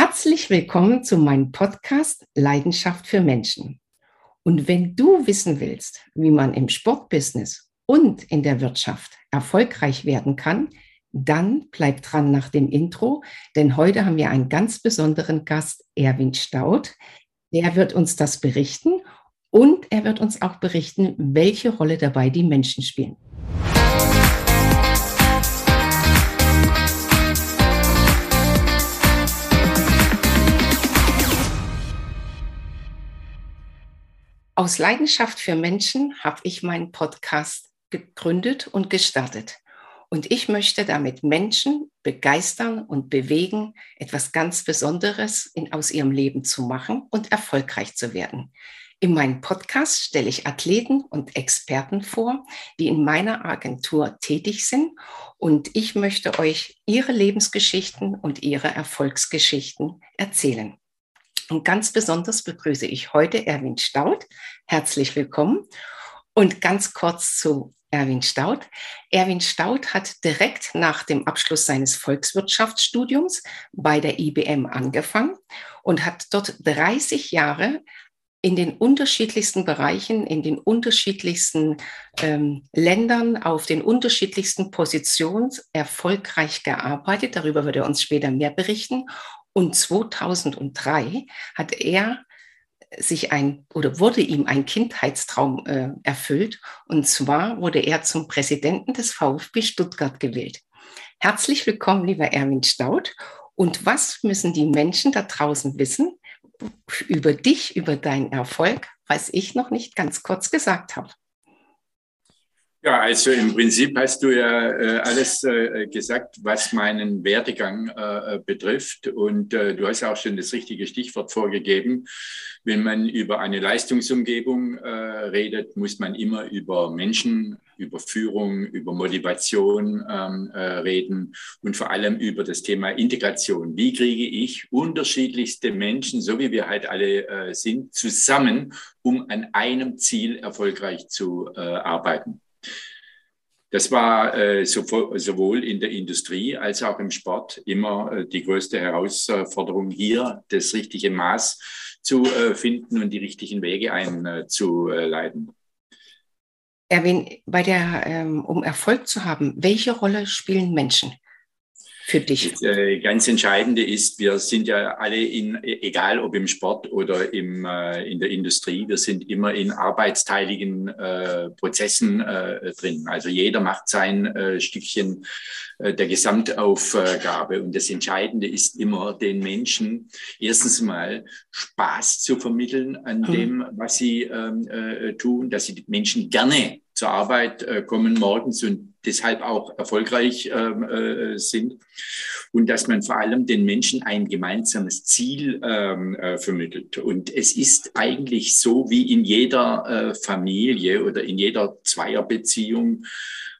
Herzlich willkommen zu meinem Podcast Leidenschaft für Menschen. Und wenn du wissen willst, wie man im Sportbusiness und in der Wirtschaft erfolgreich werden kann, dann bleib dran nach dem Intro, denn heute haben wir einen ganz besonderen Gast, Erwin Staud. Der wird uns das berichten und er wird uns auch berichten, welche Rolle dabei die Menschen spielen. Aus Leidenschaft für Menschen habe ich meinen Podcast gegründet und gestartet. Und ich möchte damit Menschen begeistern und bewegen, etwas ganz Besonderes in, aus ihrem Leben zu machen und erfolgreich zu werden. In meinem Podcast stelle ich Athleten und Experten vor, die in meiner Agentur tätig sind. Und ich möchte euch ihre Lebensgeschichten und ihre Erfolgsgeschichten erzählen. Und ganz besonders begrüße ich heute Erwin Staud. Herzlich willkommen. Und ganz kurz zu Erwin Staud. Erwin Staud hat direkt nach dem Abschluss seines Volkswirtschaftsstudiums bei der IBM angefangen und hat dort 30 Jahre in den unterschiedlichsten Bereichen, in den unterschiedlichsten ähm, Ländern, auf den unterschiedlichsten Positionen erfolgreich gearbeitet. Darüber wird er uns später mehr berichten. Und 2003 hat er sich ein oder wurde ihm ein Kindheitstraum äh, erfüllt. Und zwar wurde er zum Präsidenten des VfB Stuttgart gewählt. Herzlich willkommen, lieber Erwin Staud. Und was müssen die Menschen da draußen wissen über dich, über deinen Erfolg, was ich noch nicht ganz kurz gesagt habe? Ja, also im Prinzip hast du ja äh, alles äh, gesagt, was meinen Werdegang äh, betrifft. Und äh, du hast auch schon das richtige Stichwort vorgegeben. Wenn man über eine Leistungsumgebung äh, redet, muss man immer über Menschen, über Führung, über Motivation ähm, äh, reden und vor allem über das Thema Integration. Wie kriege ich unterschiedlichste Menschen, so wie wir halt alle sind, zusammen, um an einem Ziel erfolgreich zu arbeiten? Das war äh, sowohl in der Industrie als auch im Sport immer äh, die größte Herausforderung, hier das richtige Maß zu äh, finden und die richtigen Wege einzuleiten. Erwin, bei der, ähm, um Erfolg zu haben, welche Rolle spielen Menschen? Für dich? Das äh, ganz Entscheidende ist, wir sind ja alle in, egal ob im Sport oder im, äh, in der Industrie, wir sind immer in arbeitsteiligen äh, Prozessen äh, drin. Also jeder macht sein äh, Stückchen äh, der Gesamtaufgabe. Und das Entscheidende ist immer, den Menschen erstens mal Spaß zu vermitteln an mhm. dem, was sie ähm, tun, dass sie die Menschen gerne zur Arbeit kommen morgens und deshalb auch erfolgreich ähm, äh, sind. Und dass man vor allem den Menschen ein gemeinsames Ziel ähm, äh, vermittelt. Und es ist eigentlich so wie in jeder äh, Familie oder in jeder Zweierbeziehung,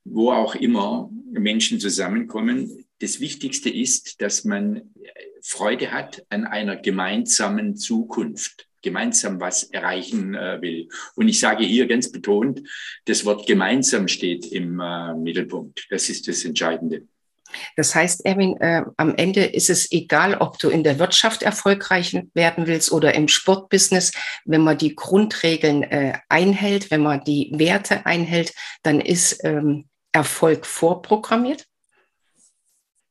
wo auch immer Menschen zusammenkommen. Das Wichtigste ist, dass man Freude hat an einer gemeinsamen Zukunft gemeinsam was erreichen äh, will. Und ich sage hier ganz betont, das Wort gemeinsam steht im äh, Mittelpunkt. Das ist das Entscheidende. Das heißt, Erwin, äh, am Ende ist es egal, ob du in der Wirtschaft erfolgreich werden willst oder im Sportbusiness. Wenn man die Grundregeln äh, einhält, wenn man die Werte einhält, dann ist ähm, Erfolg vorprogrammiert.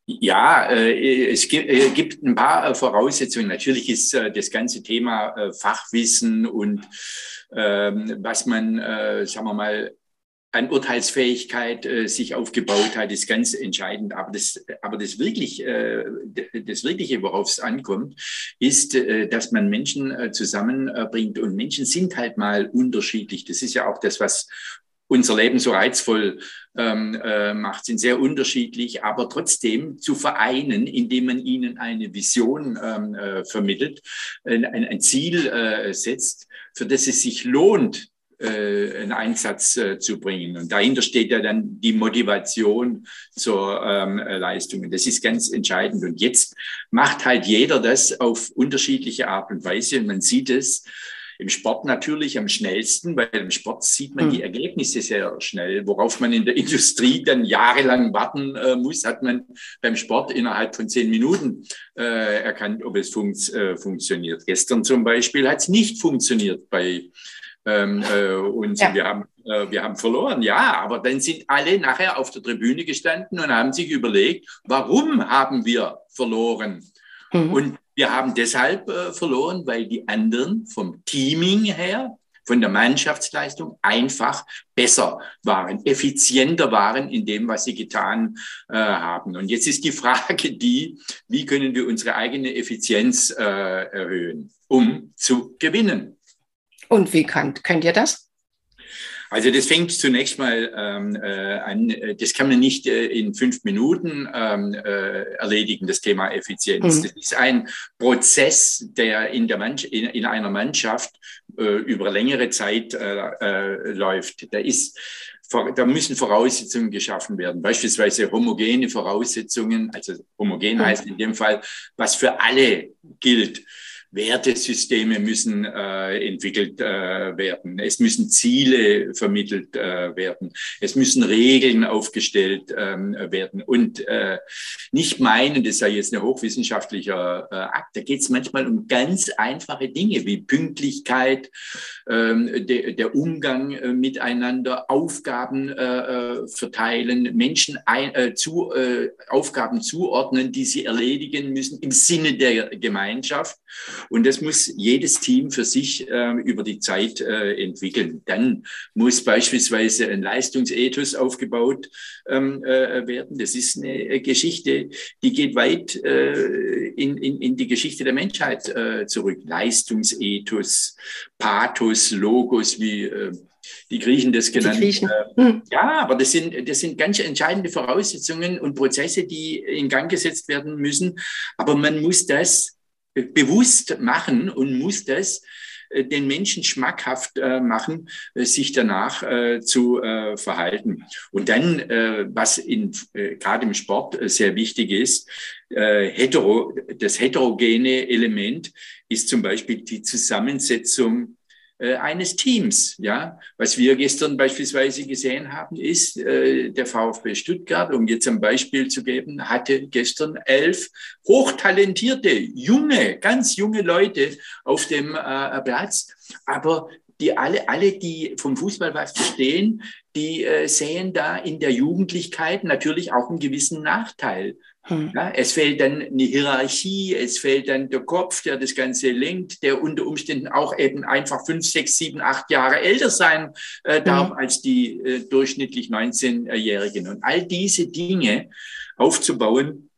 Ja, äh, es äh, gibt ein paar äh, Voraussetzungen. Natürlich ist das ganze Thema Fachwissen und ähm, was man, sagen wir mal, an Urteilsfähigkeit sich aufgebaut hat, ist ganz entscheidend. Aber das, aber das wirklich, das wirkliche, worauf es ankommt, ist, dass man Menschen zusammenbringt. Und Menschen sind halt mal unterschiedlich. Das ist ja auch das, was unser Leben so reizvoll ähm, äh, macht, sind sehr unterschiedlich, aber trotzdem zu vereinen, indem man ihnen eine Vision ähm, äh, vermittelt, ein, ein Ziel äh, setzt, für das es sich lohnt, äh, einen Einsatz äh, zu bringen. Und dahinter steht ja dann die Motivation zur ähm, Leistung. das ist ganz entscheidend. Und jetzt macht halt jeder das auf unterschiedliche Art und Weise. Und man sieht es, Im Sport natürlich am schnellsten, weil im Sport sieht man die Ergebnisse sehr schnell. Worauf man in der Industrie dann jahrelang warten äh, muss, hat man beim Sport innerhalb von zehn Minuten äh, erkannt, ob es fun äh, funktioniert. Gestern zum Beispiel hat es nicht funktioniert bei ähm, äh, und ja. wir, haben, äh, wir haben verloren, ja, aber dann sind alle nachher auf der Tribüne gestanden und haben sich überlegt, warum haben wir verloren? Mhm. Und wir haben deshalb äh, verloren, weil die anderen vom Teaming her, von der Mannschaftsleistung einfach besser waren, effizienter waren in dem, was sie getan äh, haben. Und jetzt ist die Frage die, wie können wir unsere eigene Effizienz äh, erhöhen, um zu gewinnen? Und wie könnt, könnt ihr das? Also das fängt zunächst mal ähm, äh, an, das kann man nicht äh, in fünf Minuten ähm, äh, erledigen, das Thema Effizienz. Mhm. Das ist ein Prozess, der in, der Mann, in, in einer Mannschaft äh, über längere Zeit äh, äh, läuft. Da ist da müssen Voraussetzungen geschaffen werden, beispielsweise homogene Voraussetzungen, also homogen mhm. heißt in dem Fall, was für alle gilt. Wertesysteme müssen äh, entwickelt äh, werden. Es müssen Ziele vermittelt äh, werden. Es müssen Regeln aufgestellt ähm, werden. Und äh, nicht meinen, das sei jetzt ein hochwissenschaftlicher äh, Akt. Da geht es manchmal um ganz einfache Dinge wie Pünktlichkeit, ähm, de, der Umgang äh, miteinander, Aufgaben äh, äh verteilen, Menschen ein, äh, zu, äh, Aufgaben zuordnen, die sie erledigen müssen im Sinne der Gemeinschaft. Und das muss jedes Team für sich äh, über die Zeit äh, entwickeln. Dann muss beispielsweise ein Leistungsethos aufgebaut ähm, äh, werden. Das ist eine Geschichte, die geht weit äh, in, in, in die Geschichte der Menschheit äh, zurück. Leistungsethos, Pathos, Logos, wie äh, die Griechen das genannt. haben. Ja, aber das sind, das sind ganz entscheidende Voraussetzungen und Prozesse, die in Gang gesetzt werden müssen. Aber man muss das bewusst machen und muss das äh, den Menschen schmackhaft äh, machen, äh, sich danach zu verhalten. Und dann, was in, gerade im Sport sehr wichtig ist, hetero, das heterogene Element ist zum Beispiel die Zusammensetzung eines Teams. Ja, was wir gestern beispielsweise gesehen haben, ist, äh, der VfB Stuttgart, um jetzt ein Beispiel zu geben, hatte gestern elf hochtalentierte, junge, ganz junge Leute auf dem äh, Platz. Aber die alle, alle, die vom Fußball was verstehen, die äh, sehen da in der Jugendlichkeit natürlich auch einen gewissen Nachteil. Hm. Ja, es fehlt dann eine Hierarchie, es fehlt dann der Kopf, der das Ganze lenkt, der unter Umständen auch eben einfach fünf, sechs, sieben, acht Jahre älter sein äh, darf hm. als die äh, durchschnittlich 19-Jährigen. Und all diese Dinge aufzubauen,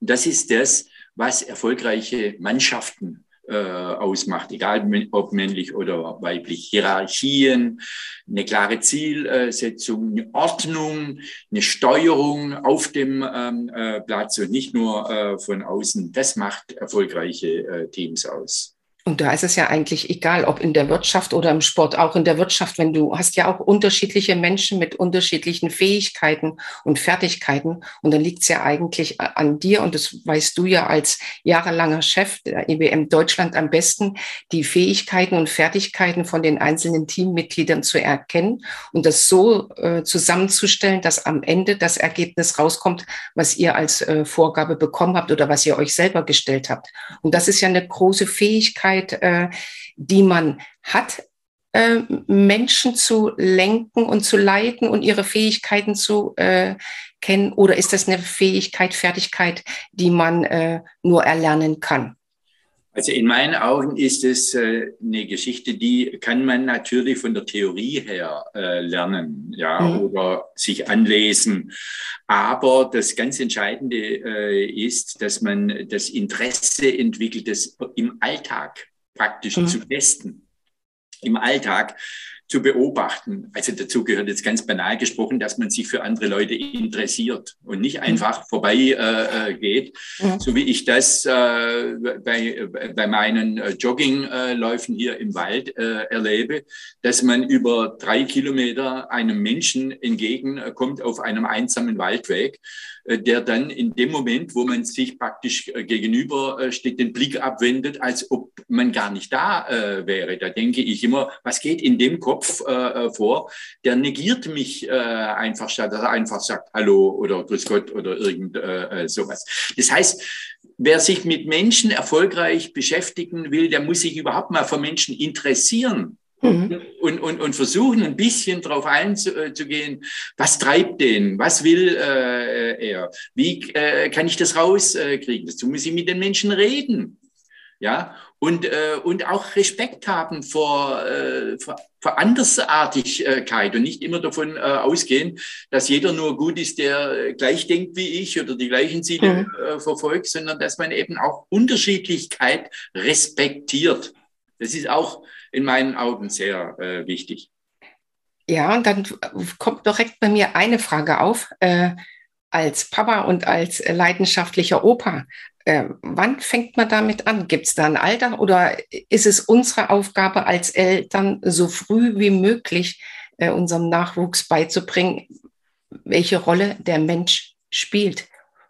das ist das, was erfolgreiche Mannschaften ausmacht, egal ob männlich oder weiblich. Hierarchien, eine klare Zielsetzung, eine Ordnung, eine Steuerung auf dem ähm, äh, Platz und nicht nur äh, von außen. Das macht erfolgreiche äh, Teams aus. Und da ist es ja eigentlich egal, ob in der Wirtschaft oder im Sport, auch in der Wirtschaft, wenn du hast ja auch unterschiedliche Menschen mit unterschiedlichen Fähigkeiten und Fertigkeiten. Und dann liegt es ja eigentlich an dir, und das weißt du ja als jahrelanger Chef der IBM Deutschland am besten, die Fähigkeiten und Fertigkeiten von den einzelnen Teammitgliedern zu erkennen und das so äh, zusammenzustellen, dass am Ende das Ergebnis rauskommt, was ihr als äh, Vorgabe bekommen habt oder was ihr euch selber gestellt habt. Und das ist ja eine große Fähigkeit, Fähigkeit, äh, die man hat, äh, Menschen zu lenken und zu leiten und ihre Fähigkeiten zu äh, kennen? Oder ist das eine Fähigkeit, Fertigkeit, die man äh, nur erlernen kann? Also in meinen Augen ist es äh, eine Geschichte, die kann man natürlich von der Theorie her äh, lernen, ja, mhm. oder sich anlesen. Aber das ganz Entscheidende äh, ist, dass man das Interesse entwickelt, das im Alltag praktisch mhm. zu testen. Im Alltag zu beobachten. Also dazu gehört jetzt ganz banal gesprochen, dass man sich für andere Leute interessiert und nicht einfach mhm. vorbei äh, äh, geht, mhm. so wie ich das äh, bei, bei meinen äh, Joggingläufen hier im Wald äh, erlebe, dass man über drei Kilometer einem Menschen entgegenkommt auf einem einsamen Waldweg äh, der dann in dem Moment, wo man sich praktisch äh, gegenüber äh, steht, den Blick abwendet, als ob man gar nicht da äh, wäre. Da denke ich immer, was geht in dem Kopf äh, vor? Der negiert mich äh, einfach, statt dass er einfach sagt Hallo oder Grüß Gott oder irgend äh, sowas. Das heißt, wer sich mit Menschen erfolgreich beschäftigen will, der muss sich überhaupt mal für Menschen interessieren. Mhm. Und, und, und versuchen ein bisschen darauf einzugehen, was treibt den, was will äh, er, wie äh, kann ich das rauskriegen. Dazu muss ich mit den Menschen reden. Ja, und, äh, und auch Respekt haben vor, äh, vor, vor Andersartigkeit und nicht immer davon äh, ausgehen, dass jeder nur gut ist, der gleich denkt wie ich oder die gleichen Ziele mhm. äh, verfolgt, sondern dass man eben auch Unterschiedlichkeit respektiert. Das ist auch in meinen Augen sehr äh, wichtig. Ja, und dann kommt direkt bei mir eine Frage auf. Äh, als Papa und als leidenschaftlicher Opa, äh, wann fängt man damit an? Gibt es da ein Alter oder ist es unsere Aufgabe als Eltern, so früh wie möglich äh, unserem Nachwuchs beizubringen, welche Rolle der Mensch spielt?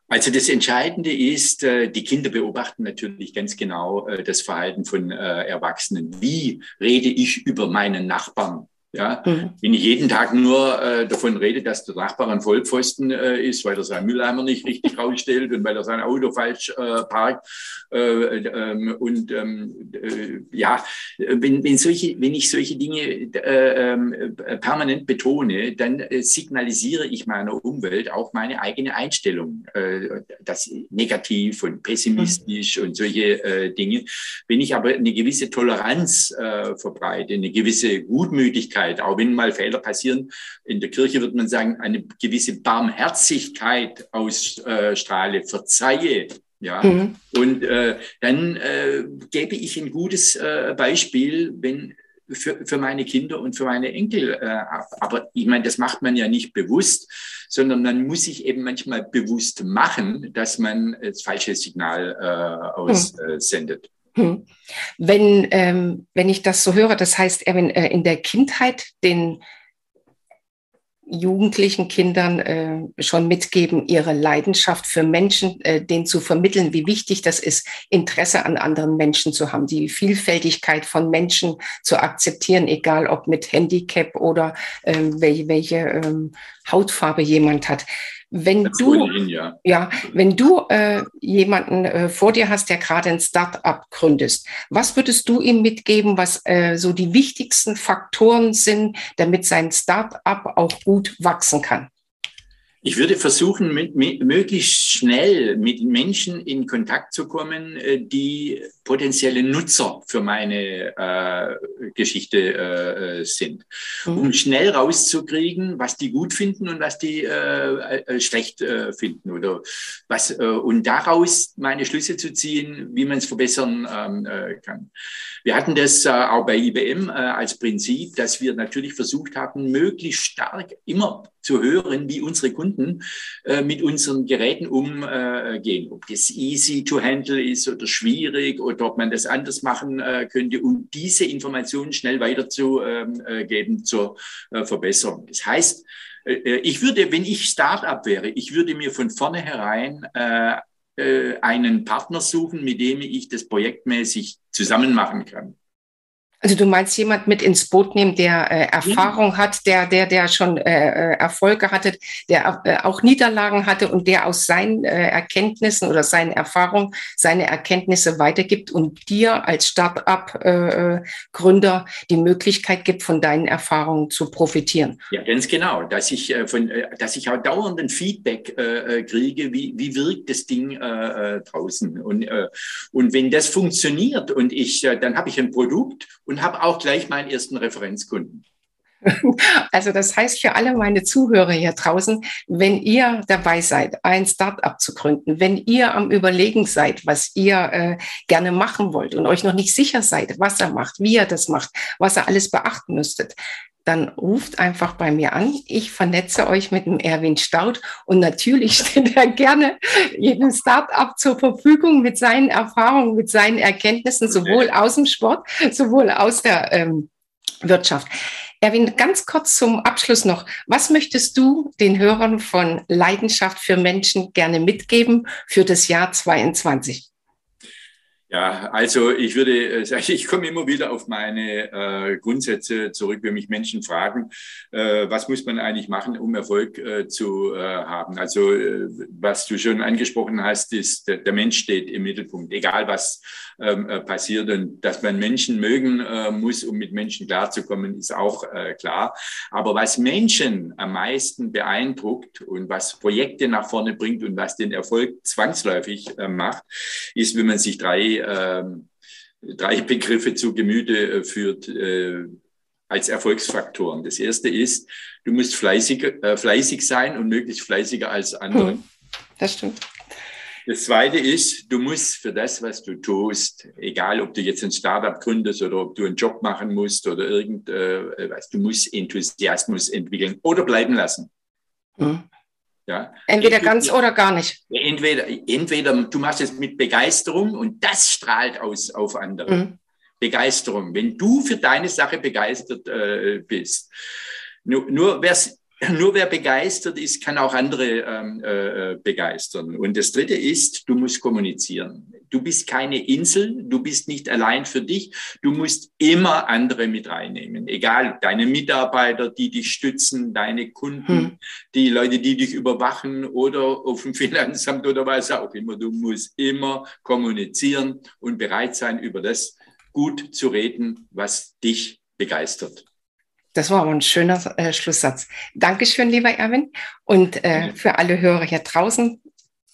Also das Entscheidende ist, äh, die Kinder beobachten natürlich ganz genau äh, das Verhalten von äh, Erwachsenen. Wie rede ich über meinen Nachbarn? Ja, mhm. Wenn ich jeden Tag nur äh, davon rede, dass der Nachbar ein Vollpfosten äh, ist, weil er seinen Mülleimer nicht richtig rausstellt und weil er sein Auto falsch äh, parkt. Äh, ähm, und ähm, äh, ja, wenn, wenn, solche, wenn ich solche Dinge äh, ähm, permanent betone, dann signalisiere ich meiner Umwelt auch meine eigene Einstellung, das negativ und pessimistisch mhm. und solche Dinge. Wenn ich aber eine gewisse Toleranz verbreite, eine gewisse Gutmütigkeit, Barmherzigkeit, auch wenn mal Fehler passieren. In der Kirche würde man sagen, eine gewisse Barmherzigkeit ausstrahle, verzeihe. Ja, mhm. und äh, dann äh, gebe ich ein gutes äh, Beispiel, wenn für, für meine Kinder und für meine Enkel äh, ab. Aber ich meine, das macht man ja nicht bewusst, sondern man muss sich eben manchmal bewusst machen, dass man das falsche Signal äh, aussendet. Hm. Wenn, ähm, wenn ich das so höre, das heißt, Erwin, äh, in der Kindheit den jugendlichen Kindern äh, schon mitgeben, ihre Leidenschaft für Menschen, äh, denen zu vermitteln, wie wichtig das ist, Interesse an anderen Menschen zu haben, die Vielfältigkeit von Menschen zu akzeptieren, egal ob mit Handicap oder äh, welche, welche ähm, Hautfarbe jemand hat. Wenn das du, ohnehin, ja. ja. wenn du äh, jemanden äh, vor dir hast, der gerade ein Start-up gründest, was würdest du ihm mitgeben, was äh, so die wichtigsten Faktoren sind, damit sein Start-up auch gut wachsen kann? Ich würde versuchen, mit, mit, möglichst schnell mit Menschen in Kontakt zu kommen, äh, die potenzielle Nutzer für meine äh, Geschichte äh, sind, mhm. um schnell rauszukriegen, was die gut finden und was die äh, äh schlecht äh, finden oder was und daraus meine Schlüsse zu ziehen, wie man es verbessern ähm, kann. Wir hatten das auch bei IBM als Prinzip, dass wir natürlich versucht haben, möglichst stark immer zu hören, wie unsere Kunden äh, mit unseren Geräten umgehen. Ob das easy to handle ist oder schwierig oder ob man das anders machen äh, könnte, um diese Informationen schnell weiterzugeben ähm, äh, zur Verbesserung. Das heißt, ich würde, wenn ich Startup wäre, ich würde mir von vornherein einen Partner suchen, mit dem ich das projektmäßig zusammen machen kann. Also du meinst jemand mit ins Boot nehmen, der äh, Erfahrung ja. hat, der, der, der schon äh, äh, Erfolge hatte, der äh, auch Niederlagen hatte und der aus seinen äh, Erkenntnissen oder seinen Erfahrungen seine Erkenntnisse weitergibt und dir als Start-up-Gründer äh, die Möglichkeit gibt, von deinen Erfahrungen zu profitieren. Ja, ganz genau, dass ich von, dass ich auch dauernden Feedback kriege, wie, wie wirkt das Ding draußen und und wenn das funktioniert und ich dann habe ich ein Produkt und habe auch gleich meinen ersten Referenzkunden. Also das heißt für alle meine Zuhörer hier draußen, wenn ihr dabei seid, ein Startup zu gründen, wenn ihr am Überlegen seid, was ihr äh, gerne machen wollt und euch noch nicht sicher seid, was er macht, wie er das macht, was ihr alles beachten müsstet, dann ruft einfach bei mir an. Ich vernetze euch mit dem Erwin Staud und natürlich steht er gerne jedem Start-up zur Verfügung mit seinen Erfahrungen, mit seinen Erkenntnissen, sowohl aus dem Sport, sowohl aus der ähm, Wirtschaft. Erwin, ganz kurz zum Abschluss noch. Was möchtest du den Hörern von Leidenschaft für Menschen gerne mitgeben für das Jahr 22? Ja, also ich würde sagen, ich komme immer wieder auf meine äh, Grundsätze zurück, wenn mich Menschen fragen, äh, was muss man eigentlich machen, um Erfolg äh, zu äh, haben. Also äh, was du schon angesprochen hast, ist, der, der Mensch steht im Mittelpunkt, egal was ähm, äh, passiert. Und dass man Menschen mögen äh, muss, um mit Menschen klarzukommen, ist auch äh, klar. Aber was Menschen am meisten beeindruckt und was Projekte nach vorne bringt und was den Erfolg zwangsläufig äh, macht, ist, wenn man sich drei, äh, drei Begriffe zu Gemüte äh, führt. Äh, als Erfolgsfaktoren. Das erste ist, du musst fleißig, äh, fleißig sein und möglichst fleißiger als andere. Hm, das stimmt. Das Zweite ist, du musst für das, was du tust, egal ob du jetzt ein Startup gründest oder ob du einen Job machen musst oder irgendwas, äh, du musst Enthusiasmus entwickeln oder bleiben lassen. Mhm. Ja. Entweder ganz oder gar nicht. Entweder, entweder du machst es mit Begeisterung und das strahlt aus auf andere. Mhm. Begeisterung. Wenn du für deine Sache begeistert äh, bist. Nur, nur wer nur wer begeistert ist, kann auch andere ähm, äh, begeistern. Und das Dritte ist, du musst kommunizieren. Du bist keine Insel, du bist nicht allein für dich. Du musst immer andere mit reinnehmen. Egal, deine Mitarbeiter, die dich stützen, deine Kunden, hm. die Leute, die dich überwachen oder auf dem Finanzamt oder was auch immer. Du musst immer kommunizieren und bereit sein, über das gut zu reden, was dich begeistert. Das war aber ein schöner äh, Schlusssatz. Dankeschön, lieber Erwin. Und äh, für alle Hörer hier draußen,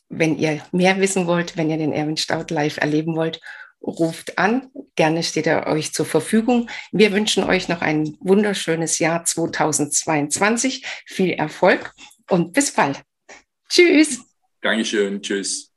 wenn ihr mehr wissen wollt, wenn ihr den Erwin Staud live erleben wollt, ruft an. Gerne steht er euch zur Verfügung. Wir wünschen euch noch ein wunderschönes Jahr 2022. Viel Erfolg und bis bald. Tschüss. Dankeschön. Tschüss.